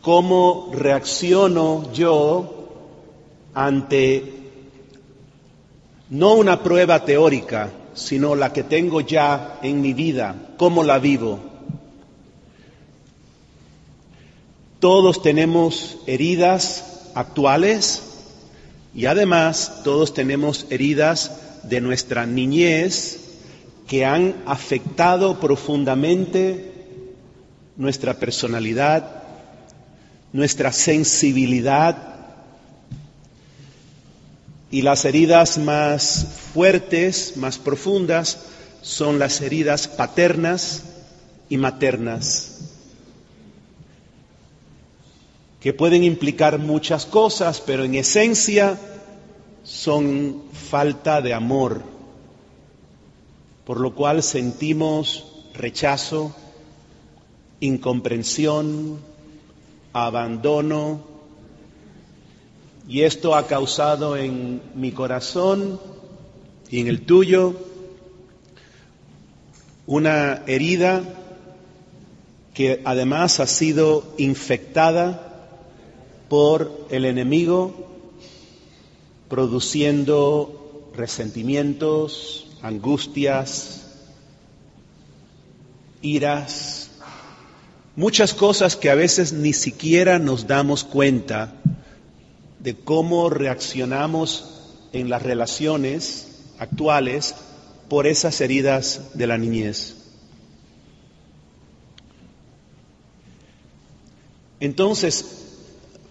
cómo reacciono yo ante no una prueba teórica, sino la que tengo ya en mi vida, cómo la vivo. Todos tenemos heridas actuales y además todos tenemos heridas de nuestra niñez que han afectado profundamente nuestra personalidad, nuestra sensibilidad y las heridas más fuertes, más profundas, son las heridas paternas y maternas, que pueden implicar muchas cosas, pero en esencia son falta de amor, por lo cual sentimos rechazo, incomprensión, abandono, y esto ha causado en mi corazón y en el tuyo una herida que además ha sido infectada por el enemigo, produciendo resentimientos, angustias, iras, muchas cosas que a veces ni siquiera nos damos cuenta de cómo reaccionamos en las relaciones actuales por esas heridas de la niñez. Entonces,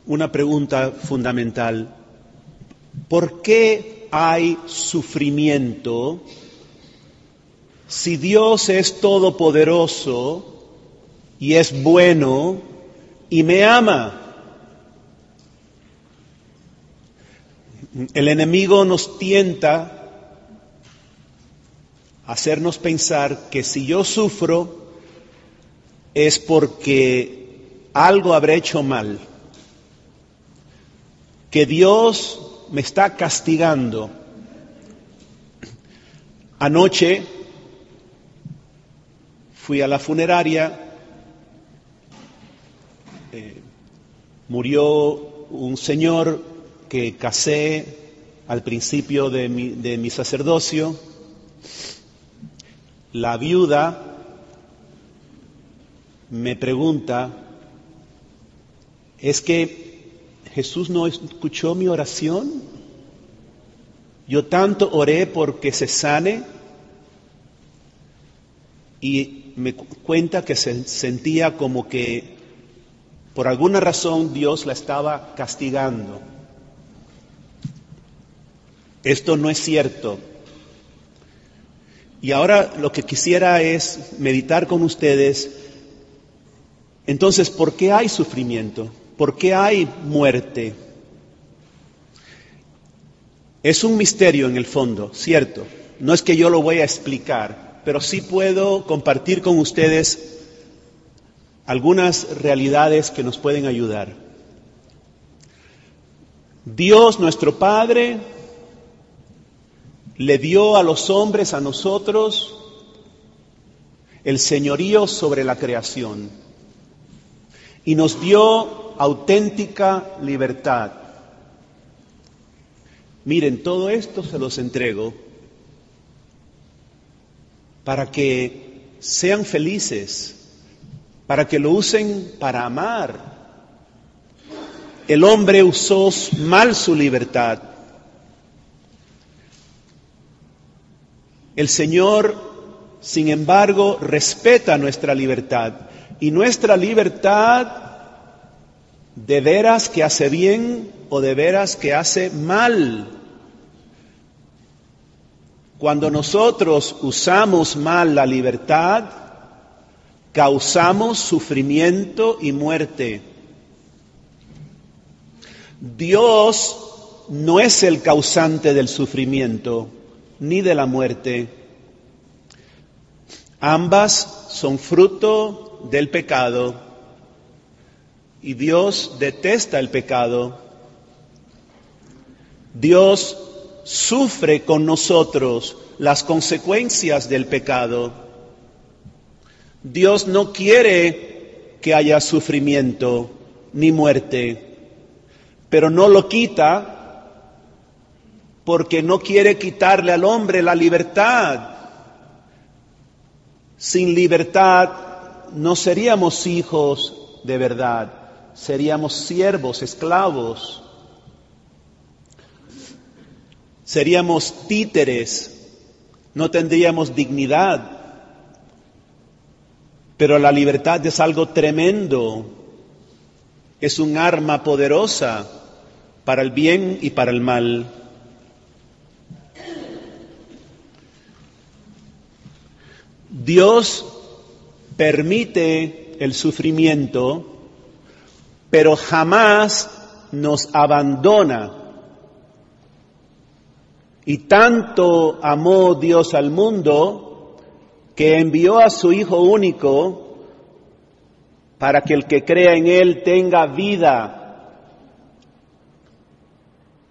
una pregunta fundamental. ¿Por qué hay sufrimiento si Dios es todopoderoso y es bueno y me ama? El enemigo nos tienta a hacernos pensar que si yo sufro es porque algo habré hecho mal, que Dios me está castigando. Anoche fui a la funeraria, murió un señor que casé al principio de mi, de mi sacerdocio, la viuda me pregunta, ¿es que Jesús no escuchó mi oración? Yo tanto oré porque se sane y me cuenta que se sentía como que por alguna razón Dios la estaba castigando. Esto no es cierto. Y ahora lo que quisiera es meditar con ustedes, entonces, ¿por qué hay sufrimiento? ¿Por qué hay muerte? Es un misterio en el fondo, cierto. No es que yo lo voy a explicar, pero sí puedo compartir con ustedes algunas realidades que nos pueden ayudar. Dios nuestro Padre le dio a los hombres, a nosotros, el señorío sobre la creación y nos dio auténtica libertad. Miren, todo esto se los entrego para que sean felices, para que lo usen para amar. El hombre usó mal su libertad El Señor, sin embargo, respeta nuestra libertad y nuestra libertad de veras que hace bien o de veras que hace mal. Cuando nosotros usamos mal la libertad, causamos sufrimiento y muerte. Dios no es el causante del sufrimiento ni de la muerte. Ambas son fruto del pecado y Dios detesta el pecado. Dios sufre con nosotros las consecuencias del pecado. Dios no quiere que haya sufrimiento, ni muerte, pero no lo quita porque no quiere quitarle al hombre la libertad. Sin libertad no seríamos hijos de verdad, seríamos siervos, esclavos, seríamos títeres, no tendríamos dignidad. Pero la libertad es algo tremendo, es un arma poderosa para el bien y para el mal. Dios permite el sufrimiento, pero jamás nos abandona. Y tanto amó Dios al mundo que envió a su Hijo único para que el que crea en Él tenga vida.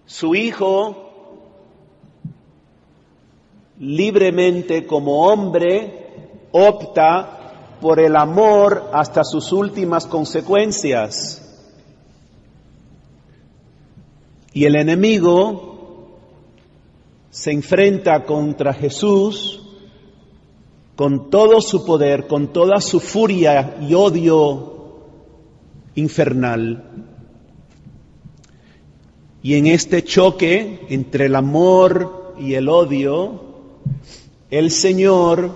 Su Hijo libremente como hombre opta por el amor hasta sus últimas consecuencias. Y el enemigo se enfrenta contra Jesús con todo su poder, con toda su furia y odio infernal. Y en este choque entre el amor y el odio, el Señor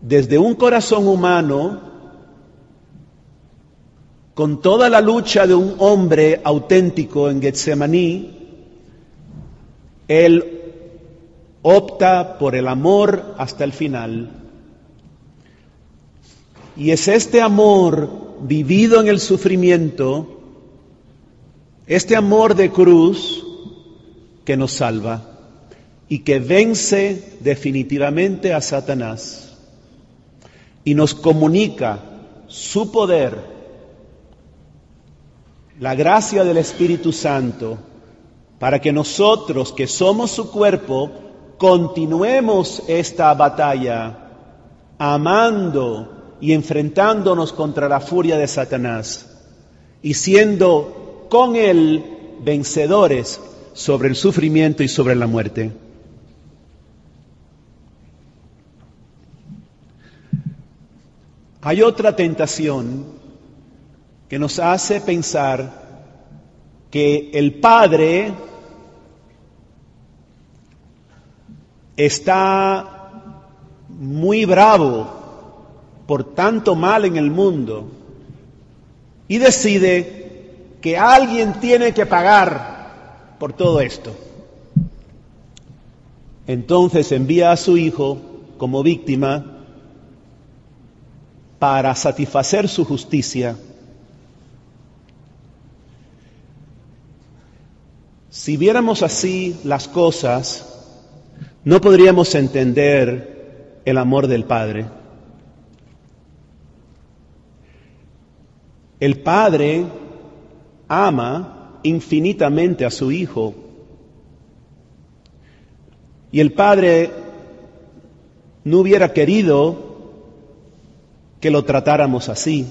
desde un corazón humano, con toda la lucha de un hombre auténtico en Getsemaní, él opta por el amor hasta el final. Y es este amor vivido en el sufrimiento, este amor de cruz, que nos salva y que vence definitivamente a Satanás y nos comunica su poder, la gracia del Espíritu Santo, para que nosotros que somos su cuerpo, continuemos esta batalla amando y enfrentándonos contra la furia de Satanás y siendo con él vencedores sobre el sufrimiento y sobre la muerte. Hay otra tentación que nos hace pensar que el Padre está muy bravo por tanto mal en el mundo y decide que alguien tiene que pagar por todo esto. Entonces envía a su hijo como víctima para satisfacer su justicia. Si viéramos así las cosas, no podríamos entender el amor del Padre. El Padre ama infinitamente a su Hijo. Y el Padre no hubiera querido que lo tratáramos así.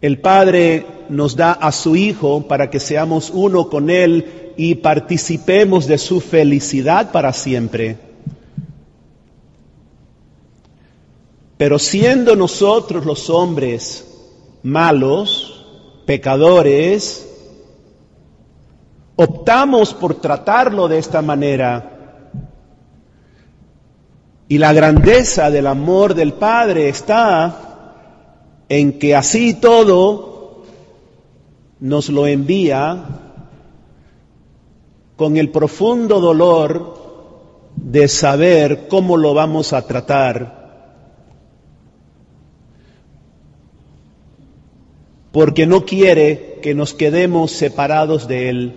El Padre nos da a su Hijo para que seamos uno con Él y participemos de su felicidad para siempre. Pero siendo nosotros los hombres malos, pecadores, optamos por tratarlo de esta manera y la grandeza del amor del Padre está en que así todo nos lo envía con el profundo dolor de saber cómo lo vamos a tratar, porque no quiere que nos quedemos separados de Él.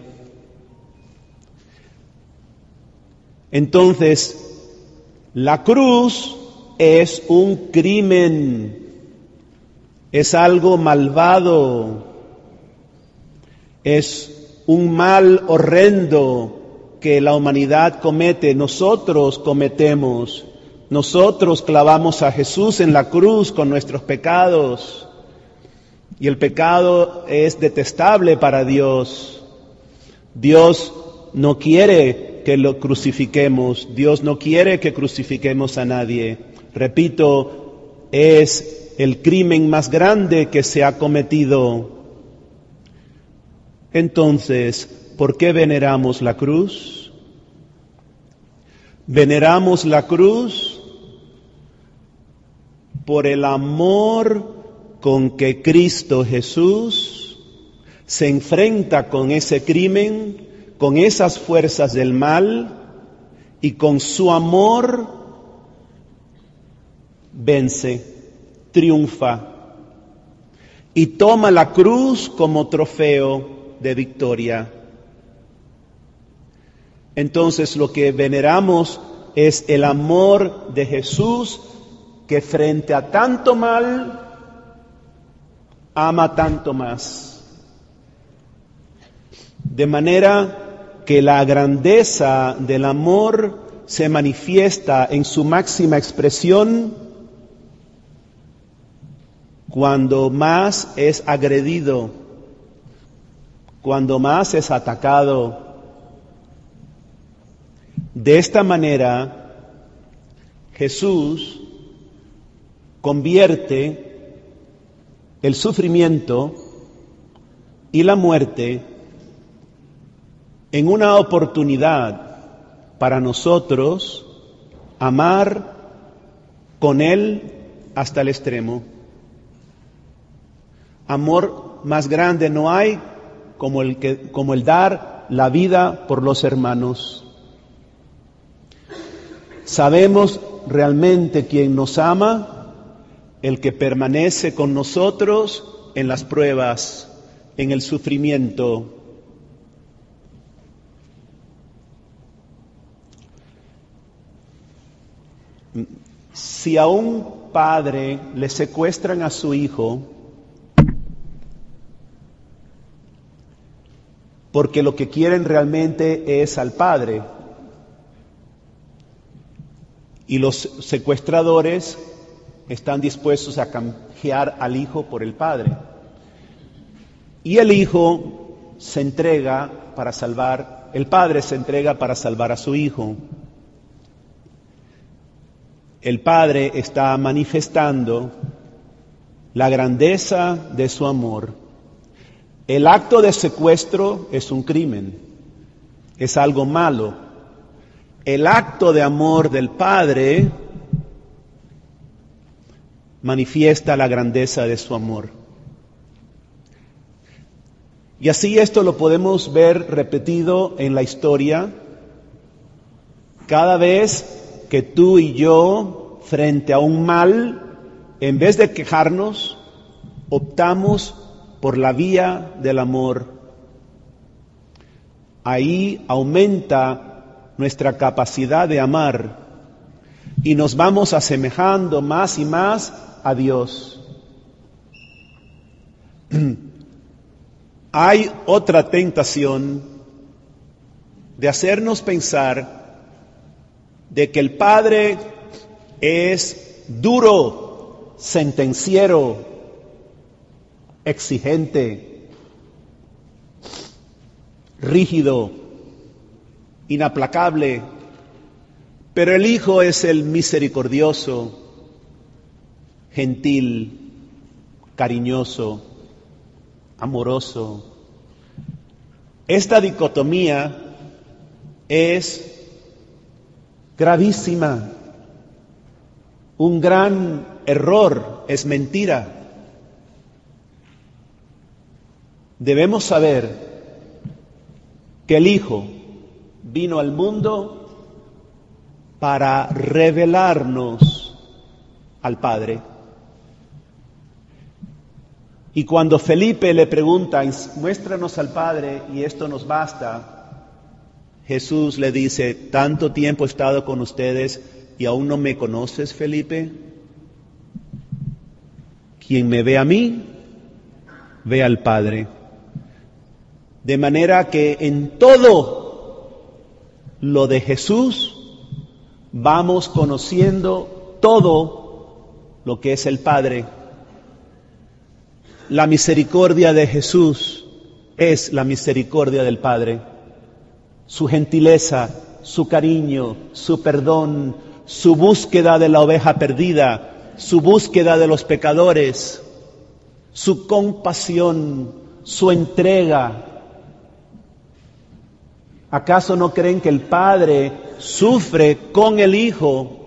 Entonces, la cruz es un crimen, es algo malvado, es un mal horrendo que la humanidad comete, nosotros cometemos, nosotros clavamos a Jesús en la cruz con nuestros pecados. Y el pecado es detestable para Dios. Dios no quiere que lo crucifiquemos. Dios no quiere que crucifiquemos a nadie. Repito, es el crimen más grande que se ha cometido. Entonces, ¿por qué veneramos la cruz? Veneramos la cruz por el amor con que Cristo Jesús se enfrenta con ese crimen, con esas fuerzas del mal y con su amor vence, triunfa y toma la cruz como trofeo de victoria. Entonces lo que veneramos es el amor de Jesús que frente a tanto mal ama tanto más. De manera que la grandeza del amor se manifiesta en su máxima expresión cuando más es agredido, cuando más es atacado. De esta manera, Jesús convierte el sufrimiento y la muerte en una oportunidad para nosotros amar con Él hasta el extremo. Amor más grande no hay como el, que, como el dar la vida por los hermanos. Sabemos realmente quién nos ama el que permanece con nosotros en las pruebas, en el sufrimiento. Si a un padre le secuestran a su hijo, porque lo que quieren realmente es al padre, y los secuestradores están dispuestos a canjear al hijo por el padre. Y el hijo se entrega para salvar, el padre se entrega para salvar a su hijo. El padre está manifestando la grandeza de su amor. El acto de secuestro es un crimen, es algo malo. El acto de amor del padre manifiesta la grandeza de su amor. Y así esto lo podemos ver repetido en la historia cada vez que tú y yo, frente a un mal, en vez de quejarnos, optamos por la vía del amor. Ahí aumenta nuestra capacidad de amar y nos vamos asemejando más y más a Dios. Hay otra tentación de hacernos pensar de que el Padre es duro, sentenciero, exigente, rígido, inaplacable, pero el Hijo es el misericordioso, gentil, cariñoso, amoroso. Esta dicotomía es gravísima, un gran error, es mentira. Debemos saber que el Hijo vino al mundo para revelarnos al Padre. Y cuando Felipe le pregunta, muéstranos al Padre y esto nos basta, Jesús le dice, tanto tiempo he estado con ustedes y aún no me conoces, Felipe. Quien me ve a mí, ve al Padre. De manera que en todo lo de Jesús vamos conociendo todo lo que es el Padre la misericordia de Jesús es la misericordia del Padre. Su gentileza, su cariño, su perdón, su búsqueda de la oveja perdida, su búsqueda de los pecadores, su compasión, su entrega. ¿Acaso no creen que el Padre sufre con el Hijo,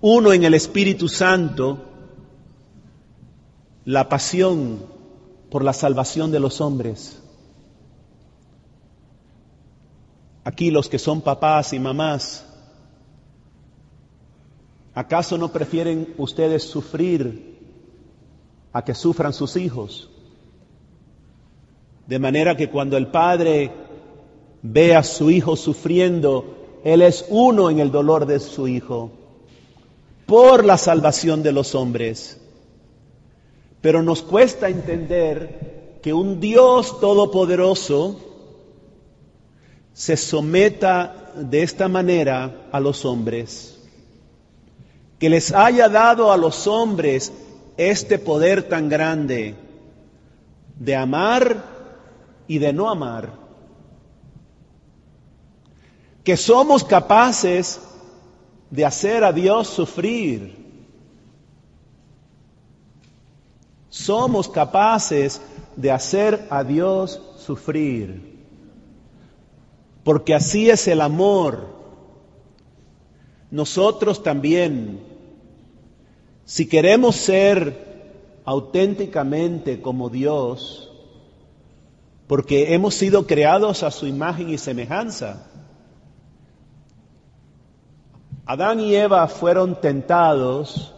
uno en el Espíritu Santo, la pasión por la salvación de los hombres? Aquí los que son papás y mamás, ¿acaso no prefieren ustedes sufrir a que sufran sus hijos? De manera que cuando el padre ve a su hijo sufriendo, él es uno en el dolor de su hijo, por la salvación de los hombres. Pero nos cuesta entender que un Dios todopoderoso se someta de esta manera a los hombres, que les haya dado a los hombres este poder tan grande de amar y de no amar, que somos capaces de hacer a Dios sufrir, somos capaces de hacer a Dios sufrir porque así es el amor. Nosotros también, si queremos ser auténticamente como Dios, porque hemos sido creados a su imagen y semejanza, Adán y Eva fueron tentados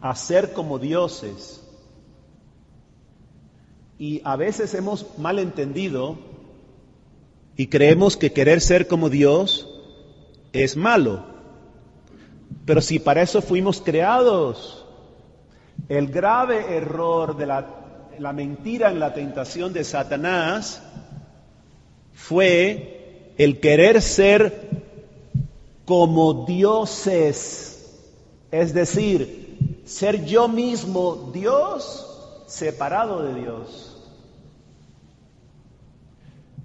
a ser como dioses. Y a veces hemos malentendido y creemos que querer ser como Dios es malo. Pero si para eso fuimos creados, el grave error de la, mentira en la tentación de Satanás fue el querer ser como dioses, es decir, ser yo mismo Dios separado de Dios.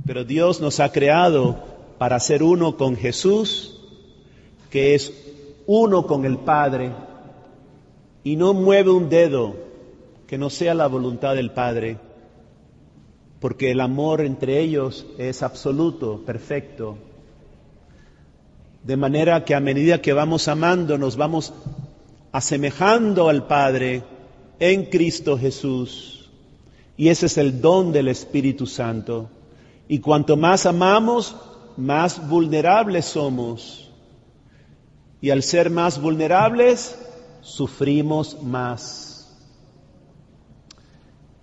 Pero Dios nos ha creado para ser uno con Jesús, que es uno con el Padre, y no mueve un dedo que no sea la voluntad del Padre, porque el amor entre ellos es absoluto, perfecto. De manera que a medida que vamos amando, nos vamos asemejando al Padre en Cristo Jesús. Y ese es el don del Espíritu Santo. Y cuanto más amamos, más vulnerables somos. Y al ser más vulnerables, sufrimos más.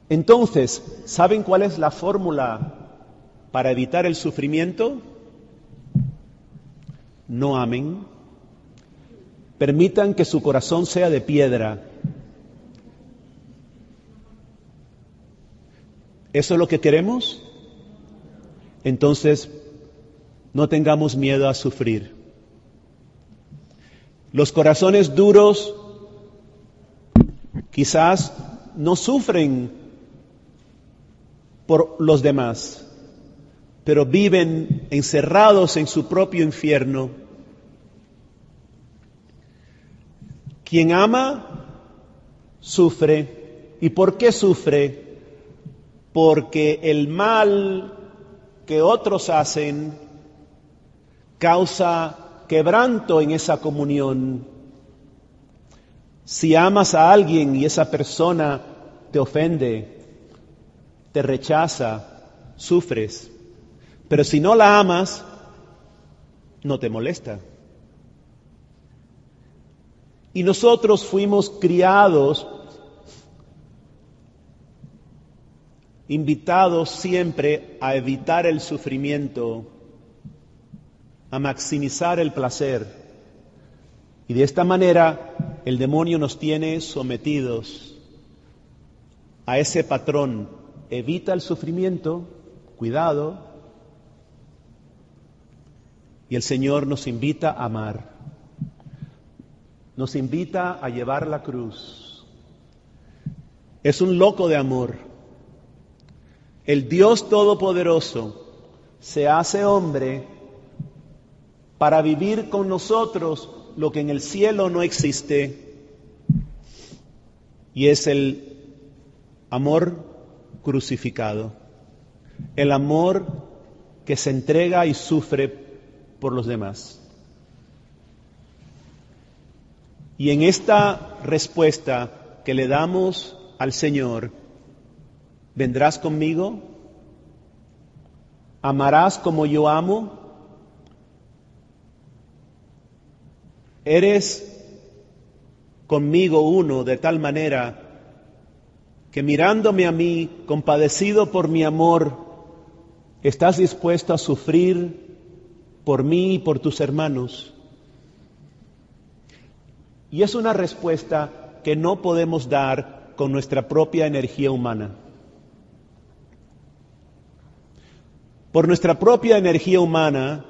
Entonces, ¿saben cuál es la fórmula para evitar el sufrimiento? No amen. Permitan que su corazón sea de piedra. ¿Eso es lo que queremos? entonces no tengamos miedo a sufrir. Los corazones duros quizás no sufren por los demás, pero viven encerrados en su propio infierno. Quien ama, sufre. ¿Y por qué sufre? Porque el mal que otros hacen causa quebranto en esa comunión. Si amas a alguien y esa persona te ofende, te rechaza, sufres. Pero si no la amas, no te molesta. Y nosotros fuimos criados invitados siempre a evitar el sufrimiento, a maximizar el placer. Y de esta manera el demonio nos tiene sometidos a ese patrón. Evita el sufrimiento, cuidado. Y el Señor nos invita a amar. Nos invita a llevar la cruz es un loco de amor. El Dios Todopoderoso se hace hombre para vivir con nosotros lo que en el cielo no existe, y es el amor crucificado, el amor que se entrega y sufre por los demás. Y en esta respuesta que le damos al Señor, ¿vendrás conmigo? ¿Amarás como yo amo? Eres conmigo uno de tal manera que mirándome a mí, compadecido por mi amor, estás dispuesto a sufrir por mí y por tus hermanos. Y es una respuesta que no podemos dar con nuestra propia energía humana. Por nuestra propia energía humana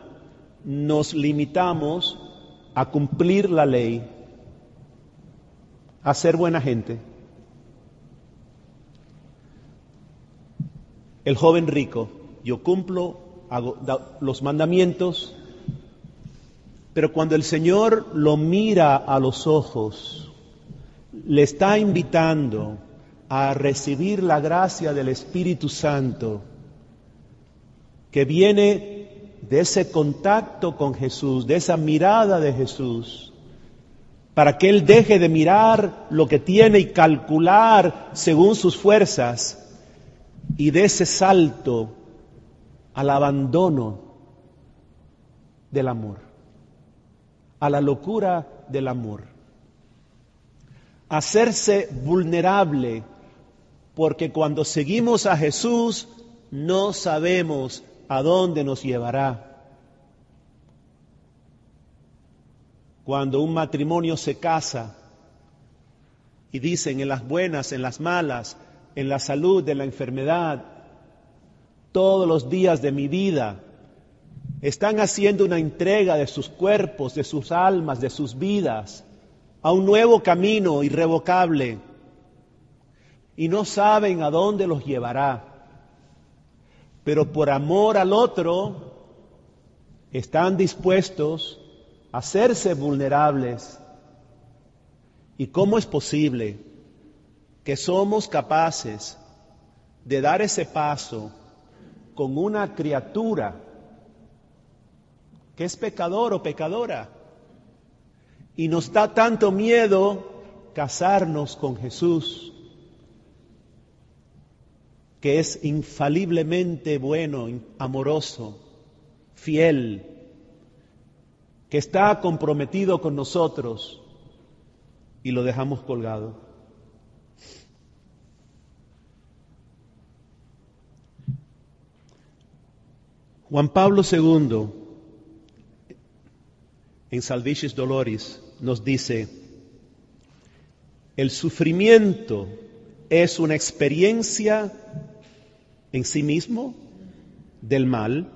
nos limitamos a cumplir la ley, a ser buena gente. El joven rico, yo cumplo los mandamientos, pero cuando el Señor lo mira a los ojos, le está invitando a recibir la gracia del Espíritu Santo que viene de ese contacto con Jesús, de esa mirada de Jesús, para que Él deje de mirar lo que tiene y calcular según sus fuerzas y de ese salto al abandono del amor, a la locura del amor. Hacerse vulnerable, porque cuando seguimos a Jesús no sabemos a dónde nos llevará. Cuando un matrimonio se casa y dicen en las buenas, en las malas, en la salud, en la enfermedad, todos los días de mi vida, están haciendo una entrega de sus cuerpos, de sus almas, de sus vidas, a un nuevo camino irrevocable, y no saben a dónde los llevará pero por amor al otro están dispuestos a hacerse vulnerables. ¿Y cómo es posible que somos capaces de dar ese paso con una criatura es pecador o pecadora? Y nos da tanto miedo casarnos con Jesús que es infaliblemente bueno, amoroso, fiel, que está comprometido con nosotros y lo dejamos colgado. Juan Pablo II, en Salvicis Doloris, nos dice, el sufrimiento es una experiencia en sí mismo del mal,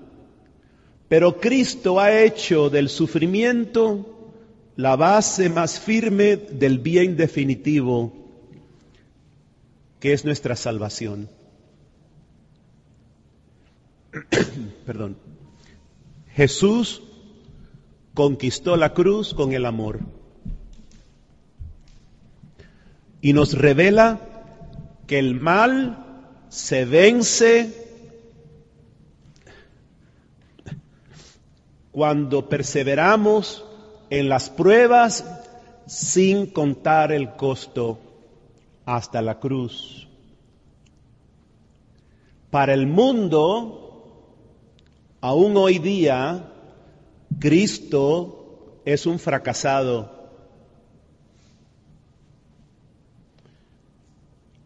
pero Cristo ha hecho del sufrimiento la base más firme del bien definitivo, que es nuestra salvación. Perdón. Jesús conquistó la cruz con el amor y nos revela que el mal se vence cuando perseveramos en las pruebas sin contar el costo hasta la cruz. Para el mundo, aún hoy día, Cristo es un fracasado.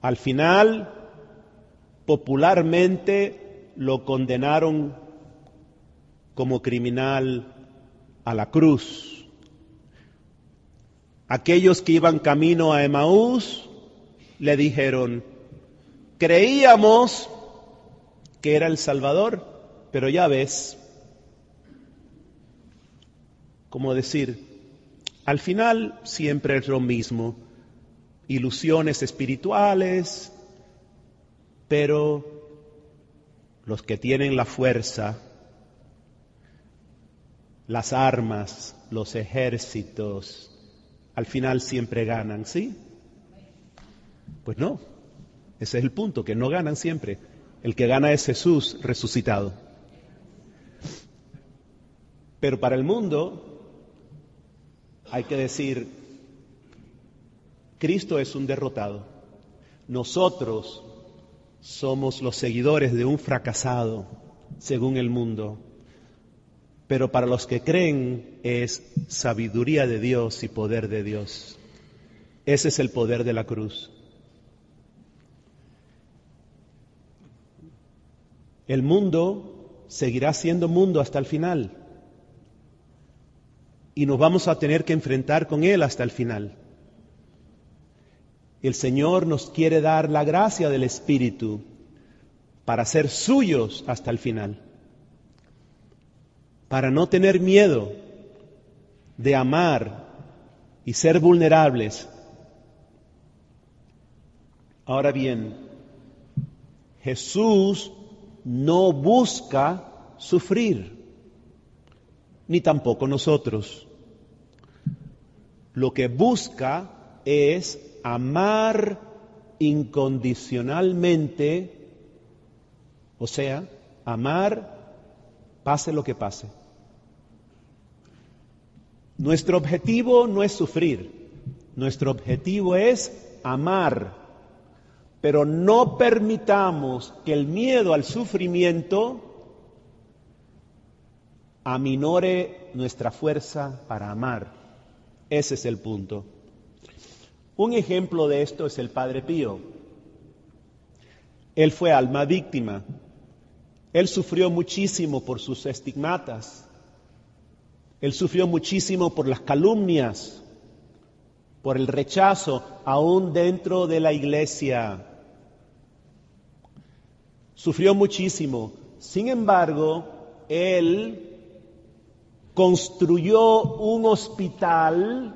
Al final, popularmente lo condenaron como criminal a la cruz. Aquellos que iban camino a Emaús le dijeron, creíamos que era el Salvador, pero ya ves, como decir, al final siempre es lo mismo ilusiones espirituales, pero los que tienen la fuerza, las armas, los ejércitos, al final siempre ganan, ¿sí? Pues no, ese es el punto, que no ganan siempre. El que gana es Jesús resucitado. Pero para el mundo hay que decir, Cristo es un derrotado. Nosotros somos los seguidores de un fracasado, según el mundo. Pero para los que creen es sabiduría de Dios y poder de Dios. Ese es el poder de la cruz. El mundo seguirá siendo mundo hasta el final. Y nos vamos a tener que enfrentar con Él hasta el final. El Señor nos quiere dar la gracia del Espíritu para ser suyos hasta el final. Para no tener miedo de amar y ser vulnerables. Ahora bien, Jesús no busca sufrir, ni tampoco nosotros. Lo que busca es amar incondicionalmente, o sea, amar pase lo que pase. Nuestro objetivo no es sufrir, nuestro objetivo es amar pero no permitamos que el miedo al sufrimiento aminore nuestra fuerza para amar. Ese es el punto. Un ejemplo de esto es el Padre Pío. Él fue alma víctima. Él sufrió muchísimo por sus estigmatas. Él sufrió muchísimo por las calumnias, por el rechazo, aún dentro de la iglesia sufrió muchísimo. Sin embargo, él construyó un hospital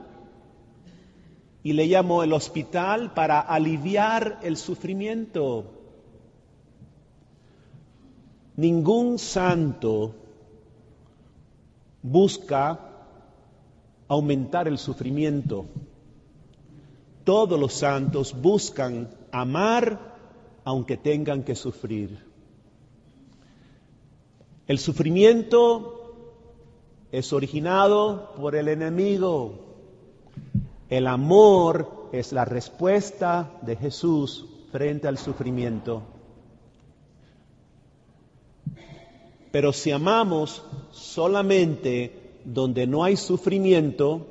y le llamó el hospital para aliviar el sufrimiento. Ningún santo busca aumentar el sufrimiento. Todos los santos buscan amar aunque tengan que sufrir. El sufrimiento es originado por el enemigo. El amor es la respuesta de Jesús frente al sufrimiento. Pero si amamos solamente donde no hay sufrimiento,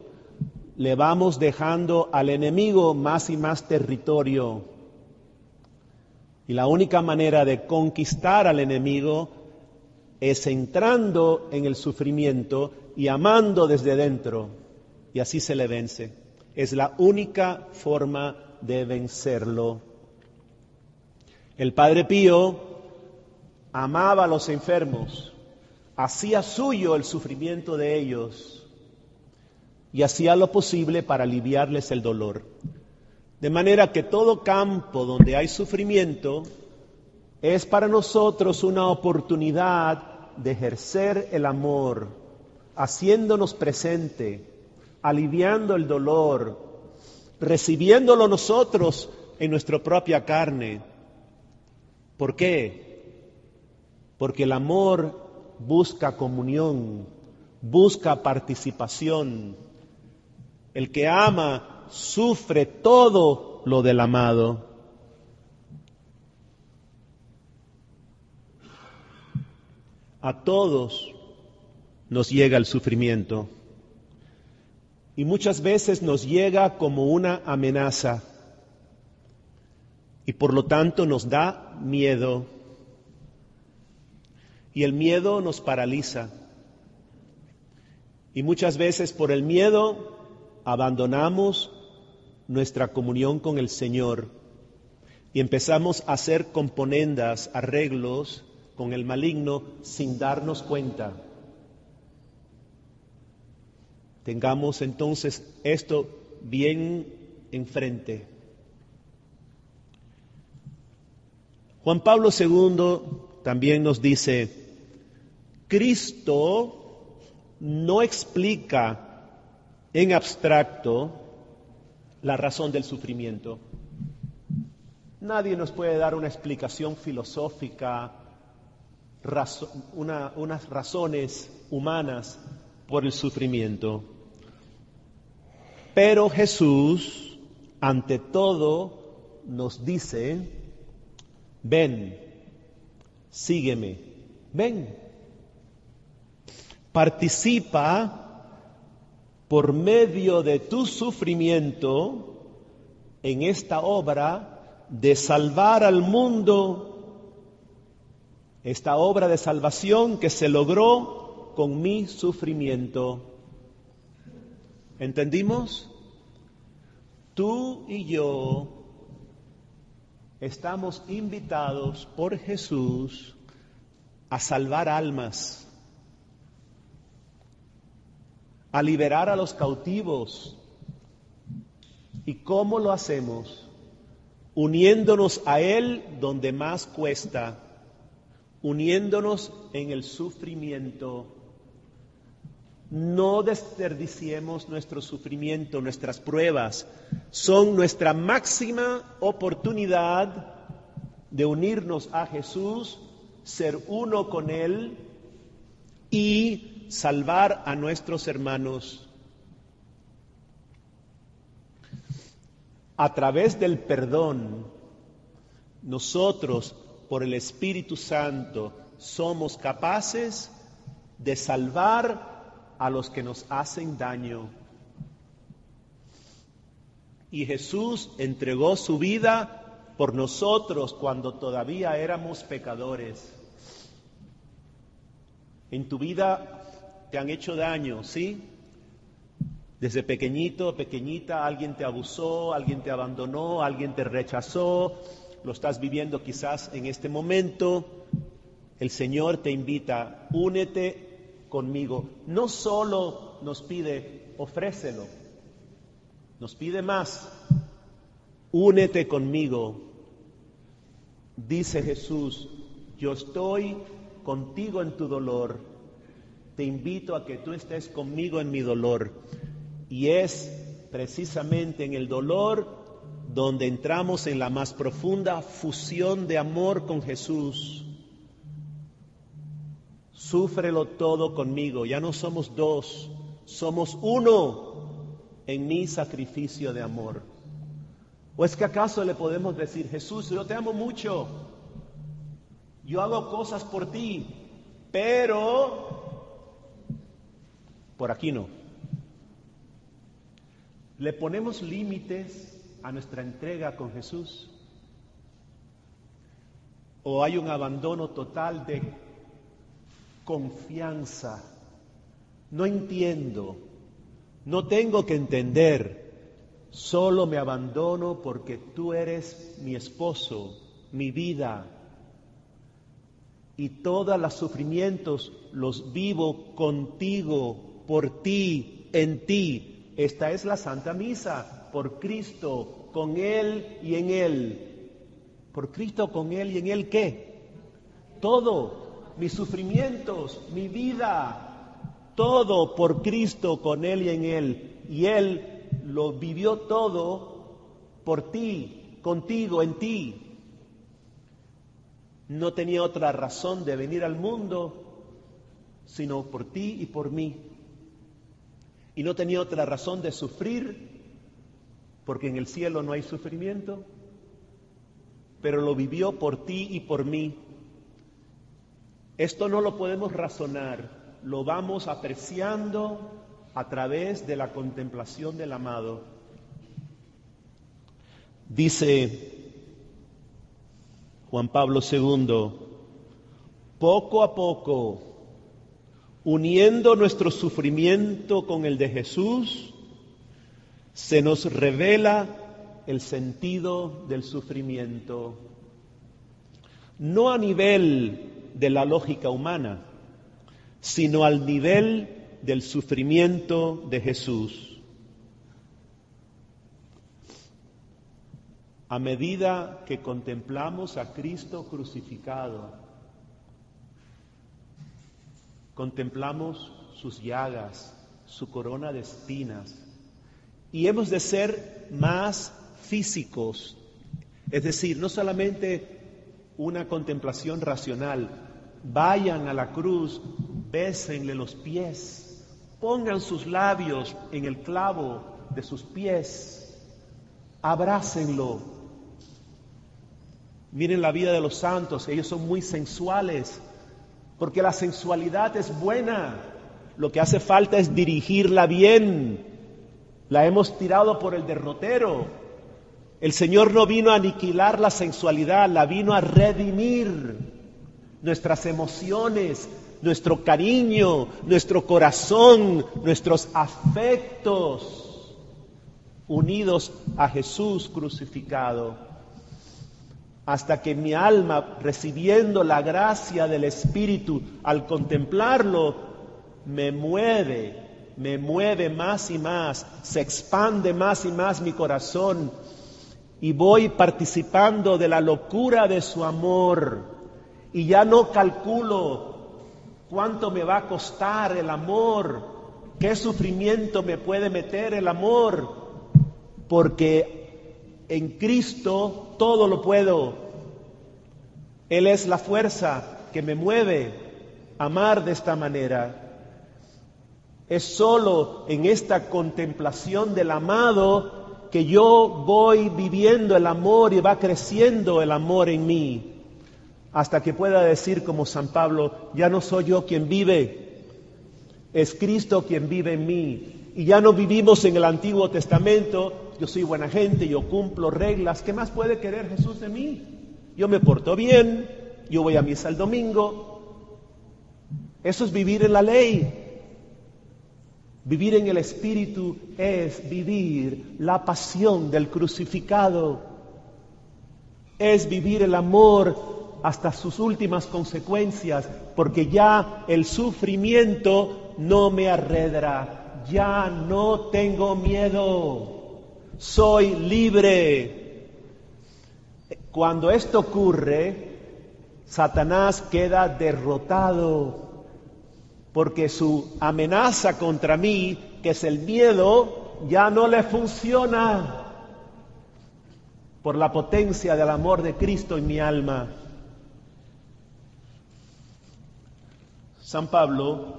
le vamos dejando al enemigo más y más territorio y la única manera de conquistar al enemigo es entrando en el sufrimiento y amando desde dentro. Y así se le vence. Es la única forma de vencerlo. El Padre Pío amaba a los enfermos, hacía suyo el sufrimiento de ellos y hacía lo posible para aliviarles el dolor. De manera que todo campo donde hay sufrimiento es para nosotros una oportunidad de ejercer el amor, haciéndonos presente, aliviando el dolor, recibiéndolo nosotros en nuestra propia carne. ¿Por qué? Porque el amor busca comunión, busca participación. El que ama sufre todo lo del amado. A todos nos llega el sufrimiento. Y muchas veces nos llega como una amenaza. Y por lo tanto nos da miedo. Y el miedo nos paraliza. Y muchas veces por el miedo abandonamos nuestra comunión con el Señor y empezamos a hacer componendas, arreglos con el maligno sin darnos cuenta. Tengamos entonces esto bien enfrente. Juan Pablo II también nos dice, Cristo no explica en abstracto la razón del sufrimiento. Nadie nos puede dar una explicación filosófica unas razones humanas por el sufrimiento. Pero Jesús, ante todo, nos dice, ven, sígueme, ven, participa por medio de tu sufrimiento en esta obra de salvar al mundo, esta obra de salvación que se logró con mi sufrimiento. ¿Entendimos? Tú y yo estamos invitados por Jesús a salvar almas, a liberar a los cautivos. ¿Y cómo lo hacemos? Uniéndonos a Él donde más cuesta, uniéndonos en el sufrimiento no desperdiciemos nuestro sufrimiento, nuestras pruebas. Son nuestra máxima oportunidad de unirnos a Jesús, ser uno con Él y salvar a nuestros hermanos. A través del perdón, nosotros, por el Espíritu Santo, somos capaces de salvar a los que nos hacen daño. Y Jesús entregó su vida por nosotros cuando todavía éramos pecadores. En tu vida te han hecho daño, ¿sí? Desde pequeñito, pequeñita, alguien te abusó, alguien te abandonó, alguien te rechazó, lo estás viviendo quizás en este momento. El Señor te invita, únete conmigo. No solo nos pide, ofrécelo, nos pide más, únete conmigo. Dice Jesús, yo estoy contigo en tu dolor, te invito a que tú estés conmigo en mi dolor. Y es precisamente en el dolor donde entramos en la más profunda fusión de amor con Jesús Súfrelo todo conmigo, ya no somos dos, somos uno en mi sacrificio de amor. ¿O es que acaso le podemos decir, Jesús, yo te amo mucho, yo hago cosas por ti, pero por aquí no? ¿Le ponemos límites a nuestra entrega con Jesús? ¿O hay un abandono total de confianza. No entiendo, no tengo que entender, solo me abandono porque tú eres mi esposo, mi vida. Y todos los sufrimientos los vivo contigo, por ti, en ti. Esta es la Santa Misa, por Cristo, con Él y en Él. Por Cristo, con Él y en Él, ¿qué? Todo, mis sufrimientos, mi vida, todo por Cristo, con Él y en Él. Y Él lo vivió todo por ti, contigo, en ti. No tenía otra razón de venir al mundo sino por ti y por mí. Y no tenía otra razón de sufrir porque en el cielo no hay sufrimiento, pero lo vivió por ti y por mí esto no lo podemos razonar, lo vamos apreciando a través de la contemplación del amado. Dice Juan Pablo II, poco a poco, uniendo nuestro sufrimiento con el de Jesús, se nos revela el sentido del sufrimiento, no a nivel de la lógica humana, sino al nivel del sufrimiento de Jesús. a medida que contemplamos a Cristo crucificado, contemplamos sus llagas, su corona de espinas, y hemos de ser más físicos, es decir, no solamente una contemplación racional, vayan a la cruz, bésenle los pies, pongan sus labios en el clavo de sus pies, abrácenlo. Miren la vida de los santos, ellos son muy sensuales, porque la sensualidad es buena, lo que hace falta es dirigirla bien. La hemos tirado por el derrotero. El Señor no vino a aniquilar la sensualidad, la vino a redimir nuestras emociones, nuestro cariño, nuestro corazón, nuestros afectos, unidos a Jesús crucificado, hasta que mi alma, recibiendo la gracia del Espíritu, al contemplarlo, me mueve, me mueve más y más, se expande más y más mi corazón y voy participando de la locura de su amor y ya no calculo cuánto me va a costar el amor, qué sufrimiento me puede meter el amor, porque en Cristo todo lo puedo. Él es la fuerza que me mueve a amar de esta manera. Es solo en esta contemplación del amado que yo voy viviendo el amor y va creciendo el amor en mí, hasta que pueda decir como San Pablo, ya no soy yo quien vive, es Cristo quien vive en mí. Y ya no vivimos en el Antiguo Testamento, yo soy buena gente, yo cumplo reglas, ¿qué más puede querer Jesús de mí? Yo me porto bien, yo voy a misa el domingo. Eso es vivir en la ley. Vivir en el Espíritu es vivir la pasión del crucificado, es vivir el amor hasta sus últimas consecuencias, porque ya el sufrimiento no me arredra, ya no tengo miedo, soy libre. Cuando esto ocurre, Satanás queda derrotado porque su amenaza contra mí, que es el miedo, ya no le funciona por la potencia del amor de Cristo en mi alma. San Pablo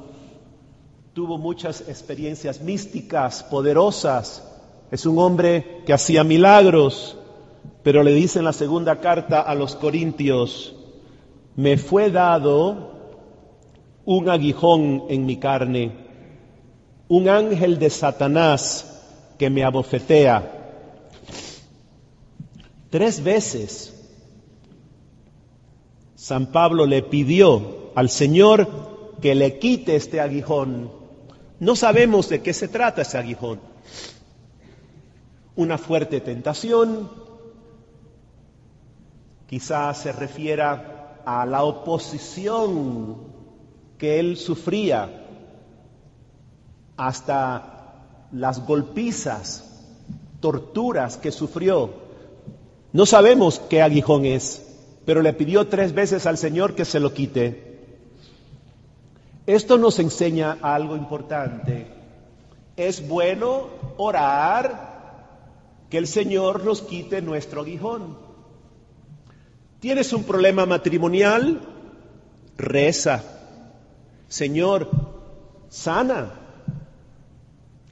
tuvo muchas experiencias místicas, poderosas. Es un hombre que hacía milagros, pero le dice en la segunda carta a los Corintios, me fue dado un aguijón en mi carne, un ángel de Satanás que me abofetea. Tres veces San Pablo le pidió al Señor que le quite este aguijón. No sabemos de qué se trata ese aguijón. Una fuerte tentación, quizás se refiera a la oposición que él sufría, hasta las golpizas, torturas que sufrió. No sabemos qué aguijón es, pero le pidió tres veces al Señor que se lo quite. Esto nos enseña algo importante. Es bueno orar que el Señor nos quite nuestro aguijón. ¿Tienes un problema matrimonial? Reza. Señor, sana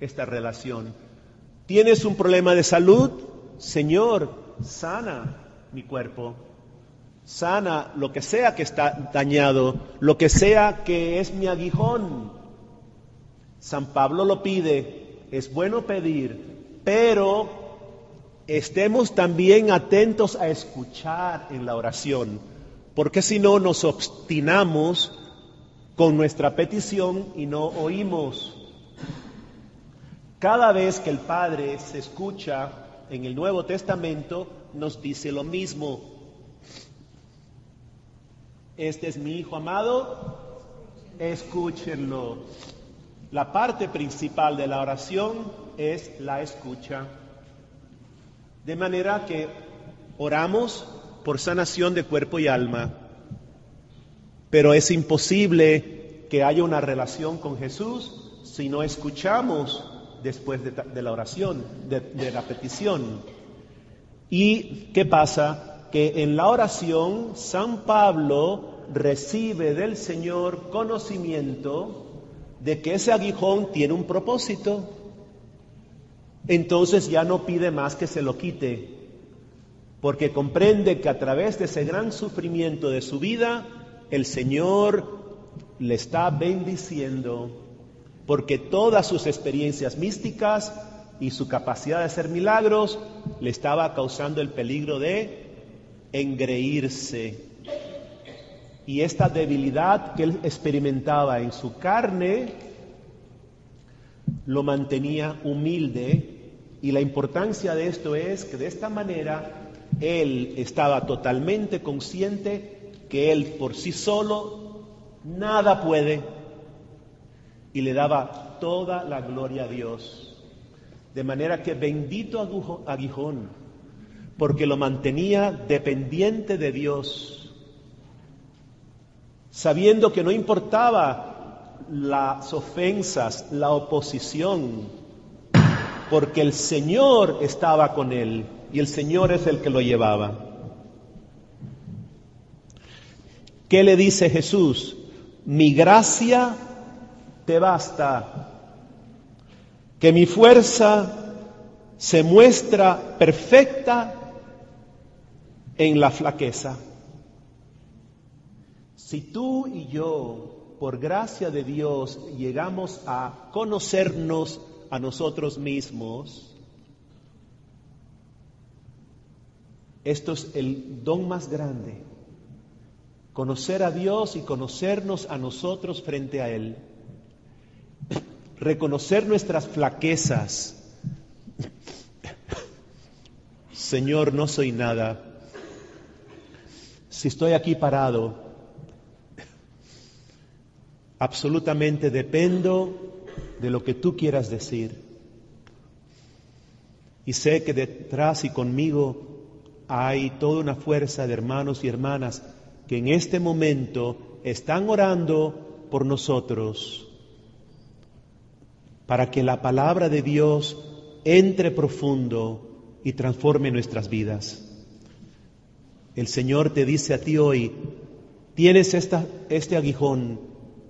esta relación. ¿Tienes un problema de salud? Señor, sana mi cuerpo. Sana lo que sea que está dañado, lo que sea que es mi aguijón. San Pablo lo pide, es bueno pedir, pero estemos también atentos a escuchar en la oración, porque si no nos obstinamos con nuestra petición y no oímos. Cada vez que el Padre se escucha en el Nuevo Testamento, nos dice lo mismo. Este es mi Hijo amado, escúchenlo. La parte principal de la oración es la escucha. De manera que oramos por sanación de cuerpo y alma, pero es imposible que haya una relación con Jesús si no escuchamos después de, la oración, de la petición. ¿Y qué pasa? Que en la oración San Pablo recibe del Señor conocimiento de que ese aguijón tiene un propósito. Entonces ya no pide más que se lo quite, porque comprende que a través de ese gran sufrimiento de su vida, el Señor le está bendiciendo, porque todas sus experiencias místicas y su capacidad de hacer milagros le estaba causando el peligro de engreírse. Y esta debilidad que él experimentaba en su carne lo mantenía humilde y la importancia de esto es que de esta manera él estaba totalmente consciente que él por sí solo nada puede y le daba toda la gloria a Dios. De manera que bendito aguijón, porque lo mantenía dependiente de Dios, sabiendo que no importaba las ofensas, la oposición, porque el Señor estaba con él y el Señor es el que lo llevaba. ¿Qué le dice Jesús? Mi gracia te basta que mi fuerza se muestra perfecta en la flaqueza. Si tú y yo, por gracia de Dios, llegamos a conocernos a nosotros mismos, esto es el don más grande, conocer a Dios y conocernos a nosotros frente a Él reconocer nuestras flaquezas. Señor, no soy nada. Si estoy aquí parado, absolutamente dependo de lo que tú quieras decir. Y sé que detrás y conmigo hay toda una fuerza de hermanos y hermanas que en este momento están orando por nosotros para que la palabra de Dios entre profundo y transforme nuestras vidas. El Señor te dice a ti hoy, tienes esta, este aguijón,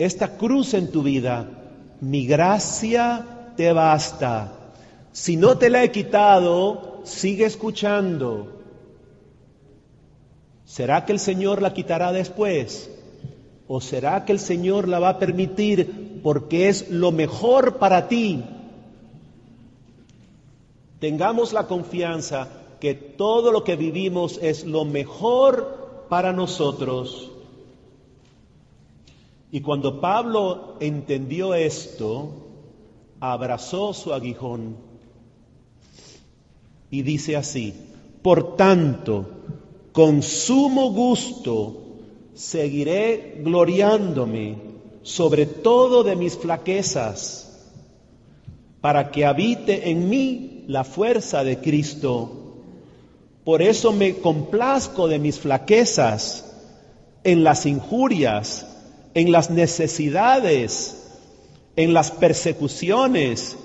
esta cruz en tu vida, mi gracia te basta. Si no te la he quitado, sigue escuchando. ¿Será que el Señor la quitará después? ¿O será que el Señor la va a permitir porque es lo mejor para ti? Tengamos la confianza que todo lo que vivimos es lo mejor para nosotros. Y cuando Pablo entendió esto, abrazó su aguijón y dice así, por tanto, con sumo gusto, seguiré gloriándome sobre todo de mis flaquezas, para que habite en mí la fuerza de Cristo. Por eso me complazco de mis flaquezas, en las injurias, en las necesidades, en las persecuciones,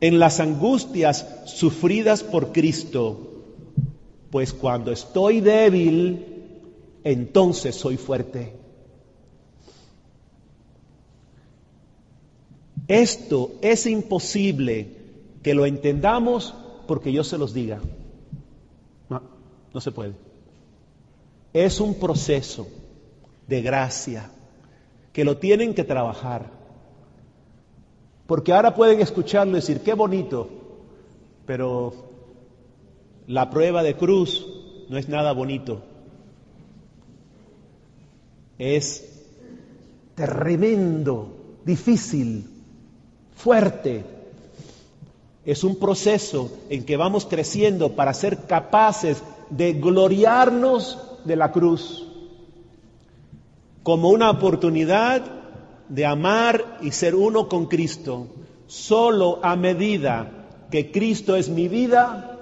en las angustias sufridas por Cristo. Pues cuando estoy débil, entonces soy fuerte. Esto es imposible que lo entendamos porque yo se los diga. No, no se puede. Es un proceso de gracia que lo tienen que trabajar. Porque ahora pueden escucharlo y decir, qué bonito, pero la prueba de cruz no es nada bonito es tremendo, difícil, fuerte. Es un proceso en que vamos creciendo para ser capaces de gloriarnos de la cruz como una oportunidad de amar y ser uno con Cristo. Solo a medida que Cristo es mi vida,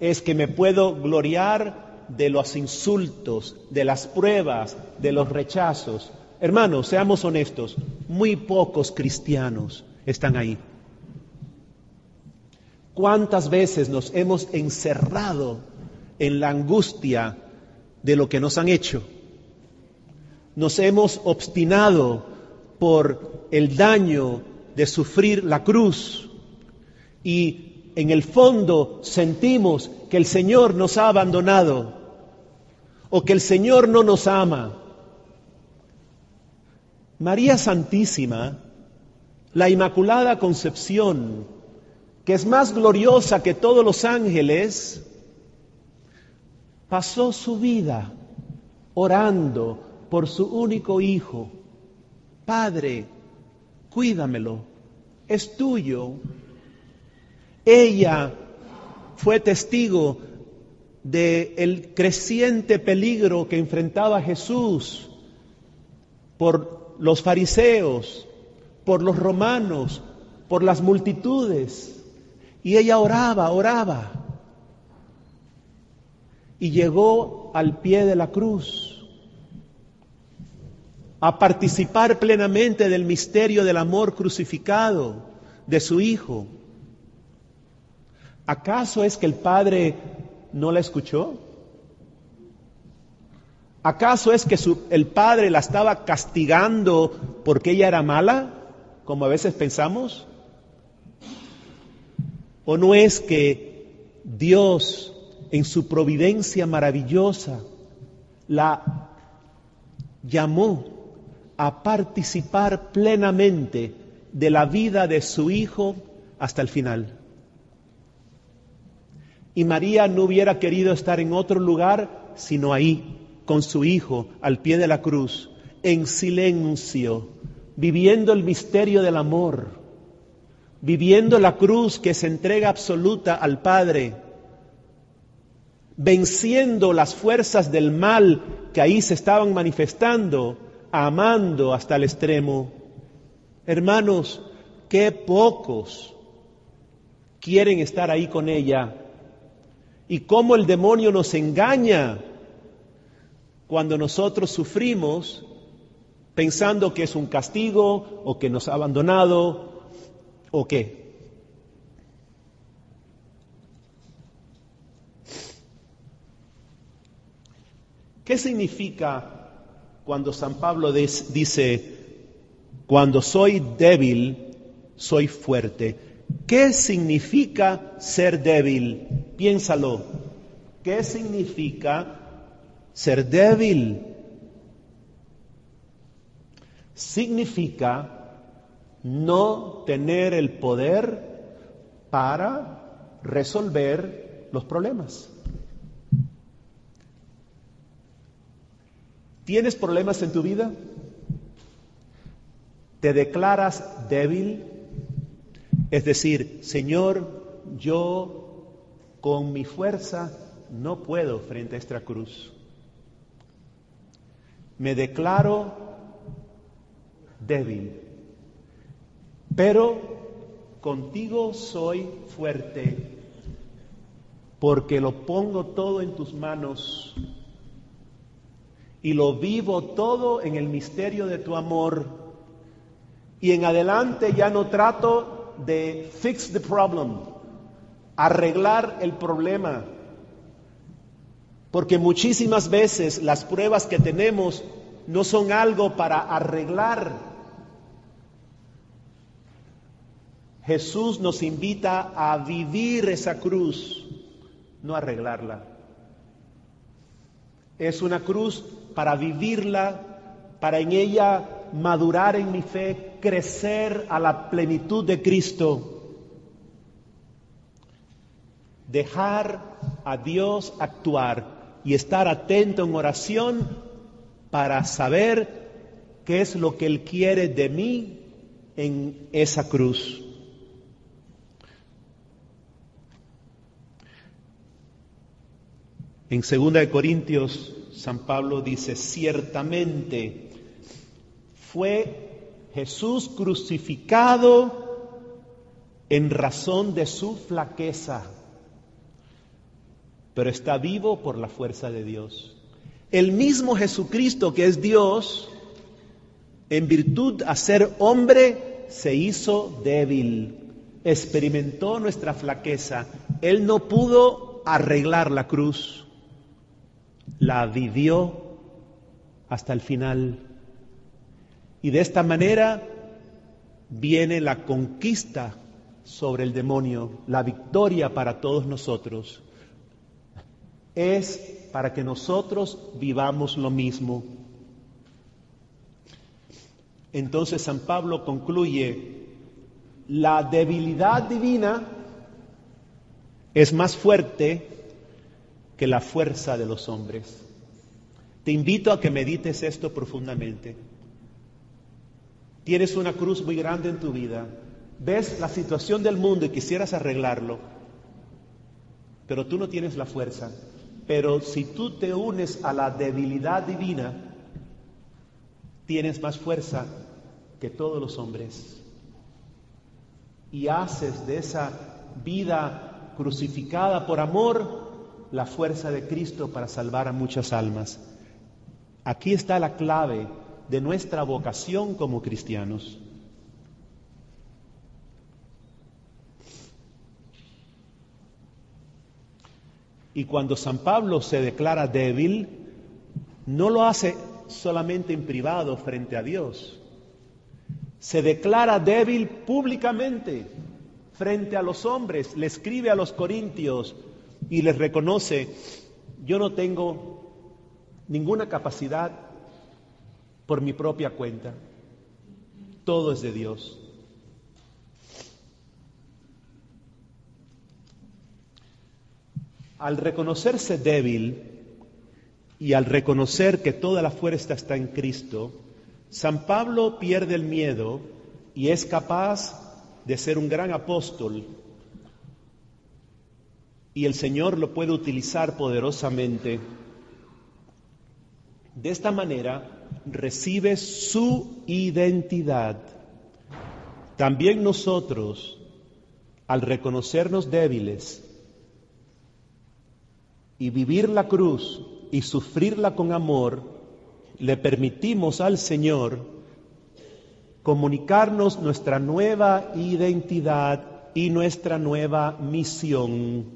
es que me puedo gloriar de los insultos, de las pruebas, de los rechazos. Hermanos, seamos honestos, muy pocos cristianos están ahí. ¿Cuántas veces nos hemos encerrado en la angustia de lo que nos han hecho? Nos hemos obstinado por el daño de sufrir la cruz y en el fondo sentimos que el Señor nos ha abandonado o que el Señor no nos ama. María Santísima, la Inmaculada Concepción, que es más gloriosa que todos los ángeles, pasó su vida orando por su único hijo. Padre, cuídamelo, es tuyo. Ella fue testigo del creciente peligro que enfrentaba Jesús por los fariseos, por los romanos, por las multitudes. Y ella oraba, oraba. Y llegó al pie de la cruz a participar plenamente del misterio del amor crucificado de su Hijo. ¿Acaso es que el Padre no la escuchó? ¿Acaso es que el Padre la estaba castigando porque ella era mala, como a veces pensamos? ¿O no es que Dios, en su providencia maravillosa, la llamó a participar plenamente de la vida de su Hijo hasta el final. Y María no hubiera querido estar en otro lugar sino ahí, con su Hijo, al pie de la cruz, en silencio, viviendo el misterio del amor, viviendo la cruz que se entrega absoluta al Padre, venciendo las fuerzas del mal que ahí se estaban manifestando amando hasta el extremo. Hermanos, qué pocos quieren estar ahí con ella y cómo el demonio nos engaña cuando nosotros sufrimos pensando que es un castigo o que nos ha abandonado o qué. ¿Qué significa cuando San Pablo dice, cuando soy débil, soy fuerte. ¿Qué significa ser débil? Piénsalo. ¿Qué significa ser débil? Significa no tener el poder para resolver los problemas. ¿Tienes problemas en tu vida? ¿Te declaras débil? Es decir, Señor, yo con mi fuerza no puedo frente a esta cruz. Me declaro débil, pero contigo soy fuerte, porque lo pongo todo en tus manos y lo vivo todo en el misterio de tu amor. Y en adelante ya no trato de fix the problem, arreglar el problema. Porque muchísimas veces las pruebas que tenemos no son algo para arreglar. Jesús nos invita a vivir esa cruz, no arreglarla. Es una cruz para vivirla, para en ella madurar en mi fe, crecer a la plenitud de Cristo. Dejar a Dios actuar y estar atento en oración para saber qué es lo que Él quiere de mí en esa cruz. En 2 Corintios San Pablo dice, ciertamente fue Jesús crucificado en razón de su flaqueza. pero está vivo por la fuerza de Dios. El mismo Jesucristo que es Dios, en virtud a ser hombre, se hizo débil, experimentó nuestra flaqueza. Él no pudo arreglar la cruz, la vivió hasta el final. Y de esta manera viene la conquista sobre el demonio, la victoria para todos nosotros. Es para que nosotros vivamos lo mismo. Entonces San Pablo concluye, la debilidad divina es más fuerte que la fuerza de los hombres. Te invito a que medites esto profundamente. Tienes una cruz muy grande en tu vida. Ves la situación del mundo y quisieras arreglarlo, pero tú no tienes la fuerza. Pero si tú te unes a la debilidad divina, tienes más fuerza que todos los hombres. Y haces de esa vida crucificada por amor la fuerza de Cristo para salvar a muchas almas. Aquí está la clave de nuestra vocación como cristianos. Y cuando San Pablo se declara débil, no lo hace solamente en privado frente a Dios. Se declara débil públicamente frente a los hombres. Le escribe a los corintios y les reconoce, yo no tengo ninguna capacidad por mi propia cuenta. Todo es de Dios. Al reconocerse débil y al reconocer que toda la fuerza está en Cristo, San Pablo pierde el miedo y es capaz de ser un gran apóstol y el Señor lo puede utilizar poderosamente. De esta manera recibe su identidad. También nosotros, al reconocernos débiles, y vivir la cruz y sufrirla con amor, le permitimos al Señor comunicarnos nuestra nueva identidad y nuestra nueva misión.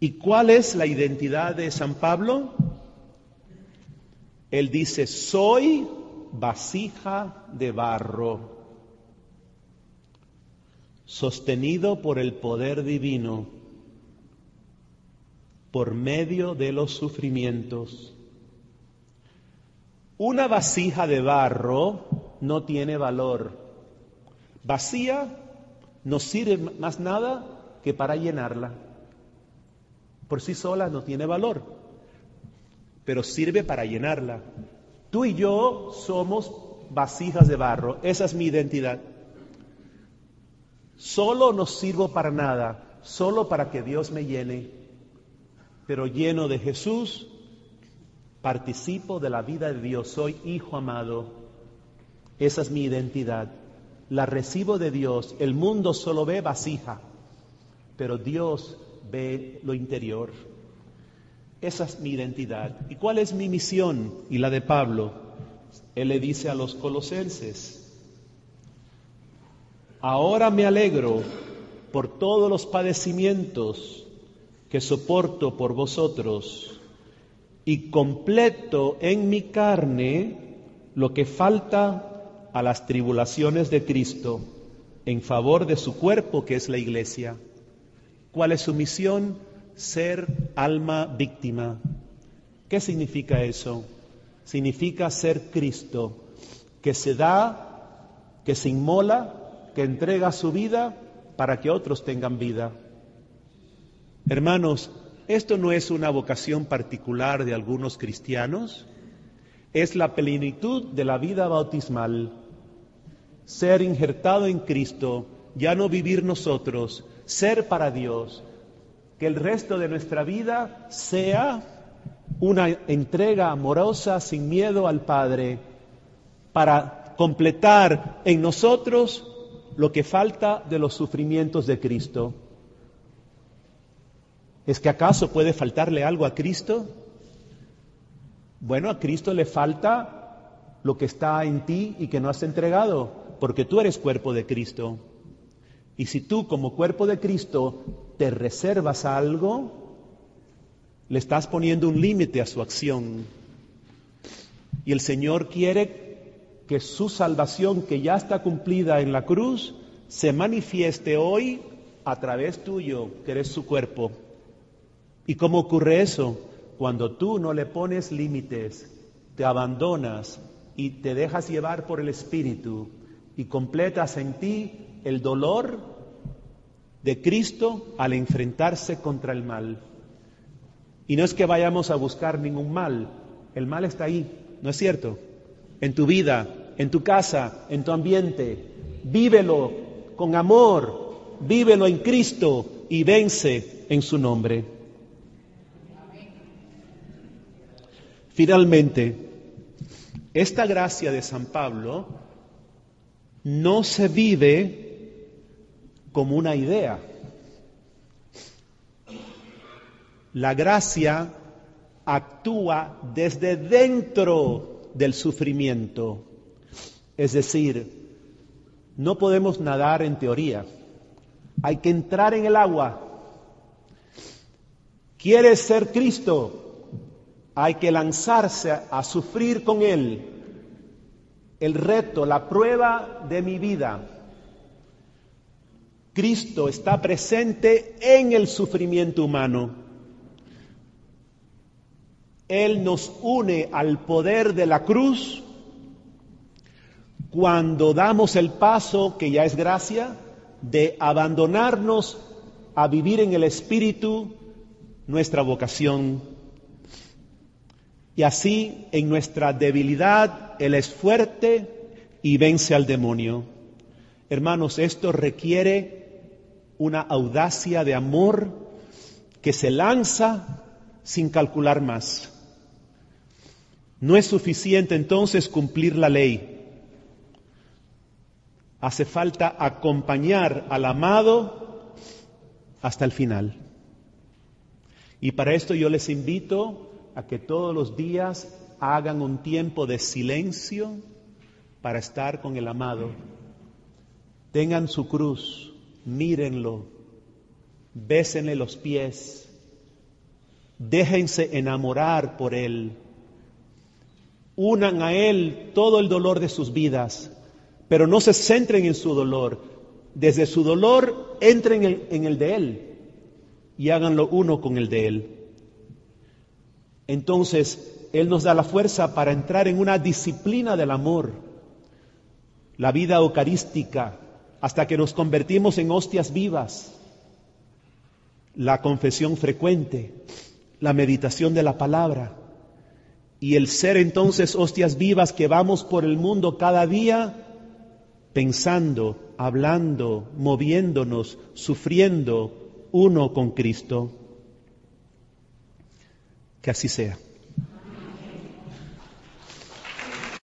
¿Y cuál es la identidad de San Pablo? Él dice, soy vasija de barro, sostenido por el poder divino por medio de los sufrimientos. Una vasija de barro no tiene valor. Vacía no sirve más nada que para llenarla. Por sí sola no tiene valor, pero sirve para llenarla. Tú y yo somos vasijas de barro, esa es mi identidad. Solo no sirvo para nada, solo para que Dios me llene pero lleno de Jesús, participo de la vida de Dios, soy hijo amado. Esa es mi identidad. La recibo de Dios. El mundo solo ve vasija, pero Dios ve lo interior. Esa es mi identidad. ¿Y cuál es mi misión y la de Pablo? Él le dice a los colosenses, ahora me alegro por todos los padecimientos que soporto por vosotros y completo en mi carne lo que falta a las tribulaciones de Cristo en favor de su cuerpo que es la iglesia. ¿Cuál es su misión? Ser alma víctima. ¿Qué significa eso? Significa ser Cristo, que se da, que se inmola, que entrega su vida para que otros tengan vida. Hermanos, esto no es una vocación particular de algunos cristianos, es la plenitud de la vida bautismal, ser injertado en Cristo, ya no vivir nosotros, ser para Dios, que el resto de nuestra vida sea una entrega amorosa sin miedo al Padre para completar en nosotros lo que falta de los sufrimientos de Cristo. ¿Es que acaso puede faltarle algo a Cristo? Bueno, a Cristo le falta lo que está en ti y que no has entregado, porque tú eres cuerpo de Cristo. Y si tú como cuerpo de Cristo te reservas algo, le estás poniendo un límite a su acción. Y el Señor quiere que su salvación, que ya está cumplida en la cruz, se manifieste hoy a través tuyo, que eres su cuerpo. ¿Y cómo ocurre eso? Cuando tú no le pones límites, te abandonas y te dejas llevar por el Espíritu y completas en ti el dolor de Cristo al enfrentarse contra el mal. Y no es que vayamos a buscar ningún mal, el mal está ahí, ¿no es cierto? En tu vida, en tu casa, en tu ambiente. Vívelo con amor, vívelo en Cristo y vence en su nombre. Finalmente, esta gracia de San Pablo no se vive como una idea. La gracia actúa desde dentro del sufrimiento. Es decir, no podemos nadar en teoría. Hay que entrar en el agua. ¿Quieres ser Cristo? Hay que lanzarse a sufrir con Él. El reto, la prueba de mi vida. Cristo está presente en el sufrimiento humano. Él nos une al poder de la cruz cuando damos el paso, que ya es gracia, de abandonarnos a vivir en el Espíritu nuestra vocación. Y así en nuestra debilidad Él es fuerte y vence al demonio. Hermanos, esto requiere una audacia de amor que se lanza sin calcular más. No es suficiente entonces cumplir la ley. Hace falta acompañar al amado hasta el final. Y para esto yo les invito a que todos los días hagan un tiempo de silencio para estar con el amado. Tengan su cruz, mírenlo, bésenle los pies, déjense enamorar por él unan a Él todo el dolor de sus vidas, pero no se centren en su dolor. Desde su dolor entren en el, de Él y háganlo uno con el de Él. Entonces, Él nos da la fuerza para entrar en una disciplina del amor, la vida eucarística, hasta que nos convertimos en hostias vivas, la confesión frecuente, la meditación de la palabra y el ser entonces hostias vivas que vamos por el mundo cada día pensando, hablando, moviéndonos, sufriendo uno con Cristo. Que así sea.